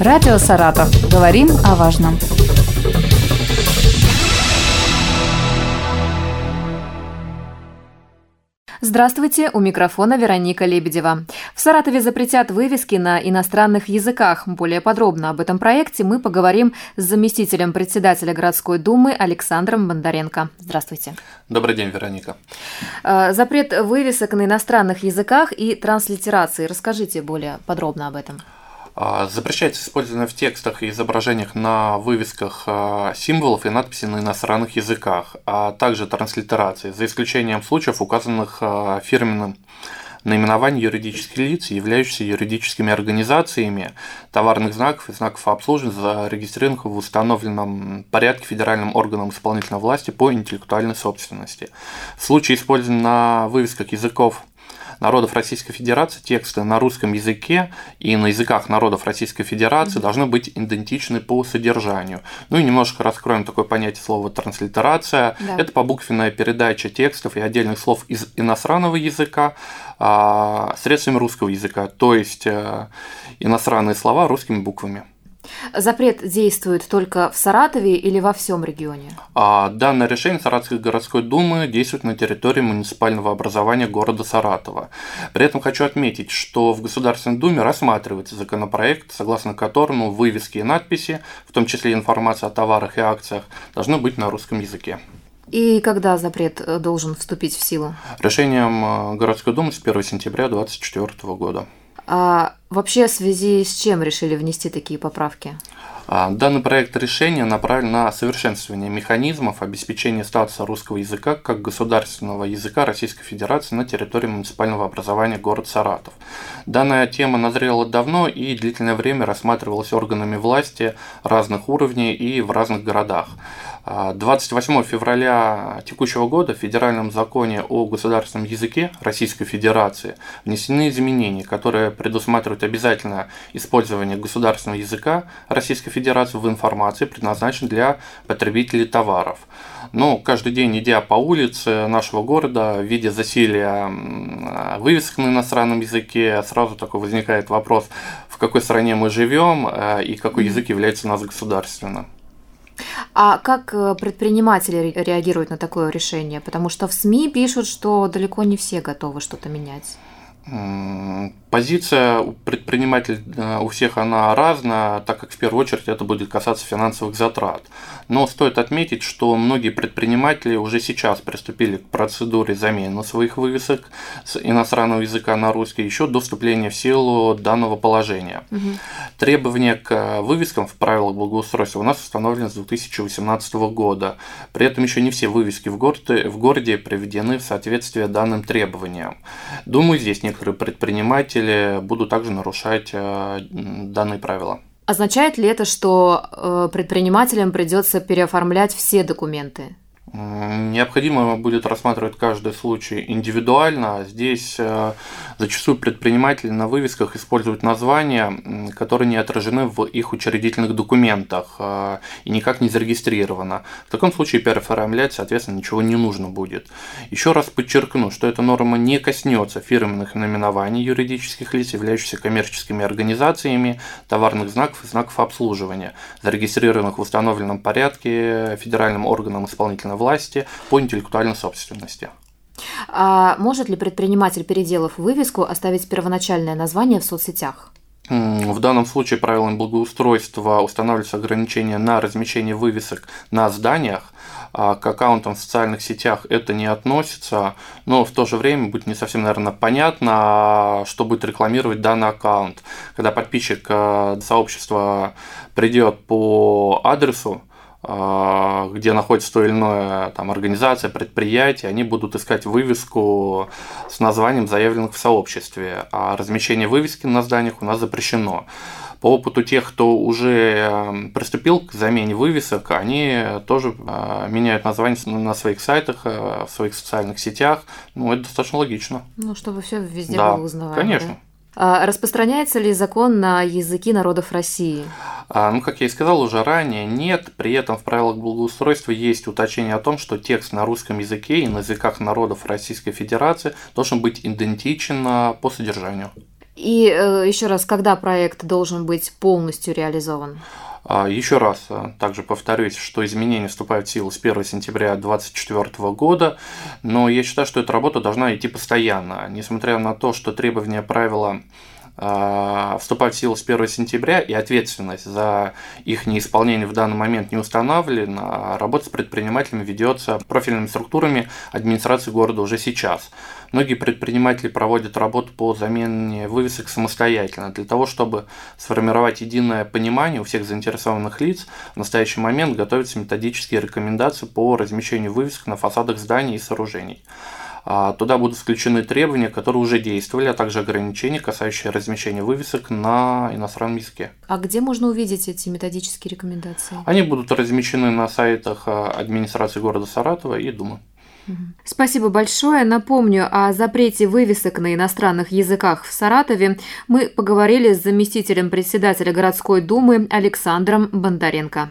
Радио «Саратов». Говорим о важном. Здравствуйте, у микрофона Вероника Лебедева. В Саратове запретят вывески на иностранных языках. Более подробно об этом проекте мы поговорим с заместителем председателя городской думы Александром Бондаренко. Здравствуйте. Добрый день, Вероника. Э, запрет вывесок на иностранных языках и транслитерации. Расскажите более подробно об этом. А, запрещается использование в текстах и изображениях на вывесках а, символов и надписей на иностранных языках, а также транслитерации, за исключением случаев, указанных а, фирменным наименований юридических лиц, являющихся юридическими организациями товарных знаков и знаков обслуживания, зарегистрированных в установленном порядке федеральным органом исполнительной власти по интеллектуальной собственности. В случае использования на вывесках языков народов Российской Федерации тексты на русском языке и на языках народов Российской Федерации должны быть идентичны по содержанию. Ну и немножко раскроем такое понятие слова транслитерация. Да. Это побуквенная передача текстов и отдельных слов из иностранного языка а, средствами русского языка, то есть э, иностранные слова русскими буквами. Запрет действует только в Саратове или во всем регионе? А, данное решение Саратовской городской думы действует на территории муниципального образования города Саратова. При этом хочу отметить, что в Государственной думе рассматривается законопроект, согласно которому вывески и надписи, в том числе информация о товарах и акциях, должны быть на русском языке. И когда запрет э, должен вступить в силу? Решением э, городской думы с 1 сентября 2024 года. А вообще в связи с чем решили внести такие поправки? А, данный проект решения направлен на совершенствование механизмов обеспечения статуса русского языка как государственного языка Российской Федерации на территории муниципального образования город Саратов. Данная тема назрела давно и длительное время рассматривалась органами власти разных уровней и в разных городах. 28 февраля текущего года в Федеральном законе о государственном языке Российской Федерации внесены изменения, которые предусматривают обязательное использование государственного языка Российской Федерации в информации, предназначенной для потребителей товаров. Но каждый день, идя по улице нашего города, видя засилие вывесок на иностранном языке, сразу такой возникает вопрос, в какой стране мы живем э, и какой язык является у нас государственным. А как э, предприниматели реагируют на такое решение? Потому что в СМИ пишут, что далеко не все готовы что-то менять. Позиция предпринимателей э, у всех она разная, так как в первую очередь это будет касаться финансовых затрат. Но стоит отметить, что многие предприниматели уже сейчас приступили к процедуре замены своих вывесок с иностранного языка на русский еще до вступления в силу данного положения. Угу. Требования к вывескам в правилах благоустройства у нас установлены с 2018 года. При этом еще не все вывески в городе, в городе приведены в соответствие данным требованиям. Думаю, здесь некоторые предприниматели будут также нарушать э, данные правила. Означает ли это, что э, предпринимателям придется переоформлять все документы? Необходимо будет рассматривать каждый случай индивидуально. Здесь э, зачастую предприниматели на вывесках используют названия, которые не отражены в их учредительных документах э, и никак не зарегистрировано. В таком случае переоформлять, соответственно, ничего не нужно будет. Еще раз подчеркну, что эта норма не коснется фирменных наименований юридических лиц, являющихся коммерческими организациями, товарных знаков и знаков обслуживания, зарегистрированных в установленном порядке федеральным органом исполнительной власти по интеллектуальной собственности. А может ли предприниматель, переделав вывеску, оставить первоначальное название в соцсетях? В данном случае правилами благоустройства устанавливаются ограничения на размещение вывесок на зданиях, а к аккаунтам в социальных сетях это не относится, но в то же время будет не совсем, наверное, понятно, что будет рекламировать данный аккаунт. Когда подписчик э, сообщества придет по адресу, где находится то или иное там, организация, предприятие, они будут искать вывеску с названием заявленных в сообществе, а размещение вывески на зданиях у нас запрещено. По опыту тех, кто уже эм, приступил к замене вывесок, они тоже а, меняют название на своих сайтах, э, в своих социальных сетях. Ну, это достаточно логично. Ну, чтобы все везде да, было узнаваемо. Конечно. Да? А распространяется ли закон на языки народов России? А, ну, как я и сказал уже ранее, нет. При этом в правилах благоустройства есть уточнение о том, что текст на русском языке и на языках народов Российской Федерации должен быть идентичен а, по содержанию. И э, еще раз, когда проект должен быть полностью реализован? А, еще раз а, также повторюсь, что изменения вступают в силу с 1 сентября 2024 года, но я считаю, что эта работа должна идти постоянно, несмотря на то, что требования правила а, вступают в силу с 1 сентября, и ответственность за их неисполнение в данный момент не установлена, работа с предпринимателями ведется профильными структурами администрации города уже сейчас. Многие предприниматели проводят работу по замене вывесок самостоятельно, для того, чтобы сформировать единое понимание у всех заинтересованных лиц. В настоящий момент готовятся методические рекомендации по размещению вывесок на фасадах зданий и сооружений. А, туда будут включены требования, которые уже действовали, а также ограничения, касающиеся размещения вывесок на иностранном языке. А где можно увидеть эти методические рекомендации? Они будут размещены на сайтах а, администрации города Саратова и Думы. Спасибо большое. Напомню, о запрете вывесок на иностранных языках в Саратове мы поговорили с заместителем председателя городской думы Александром Бондаренко.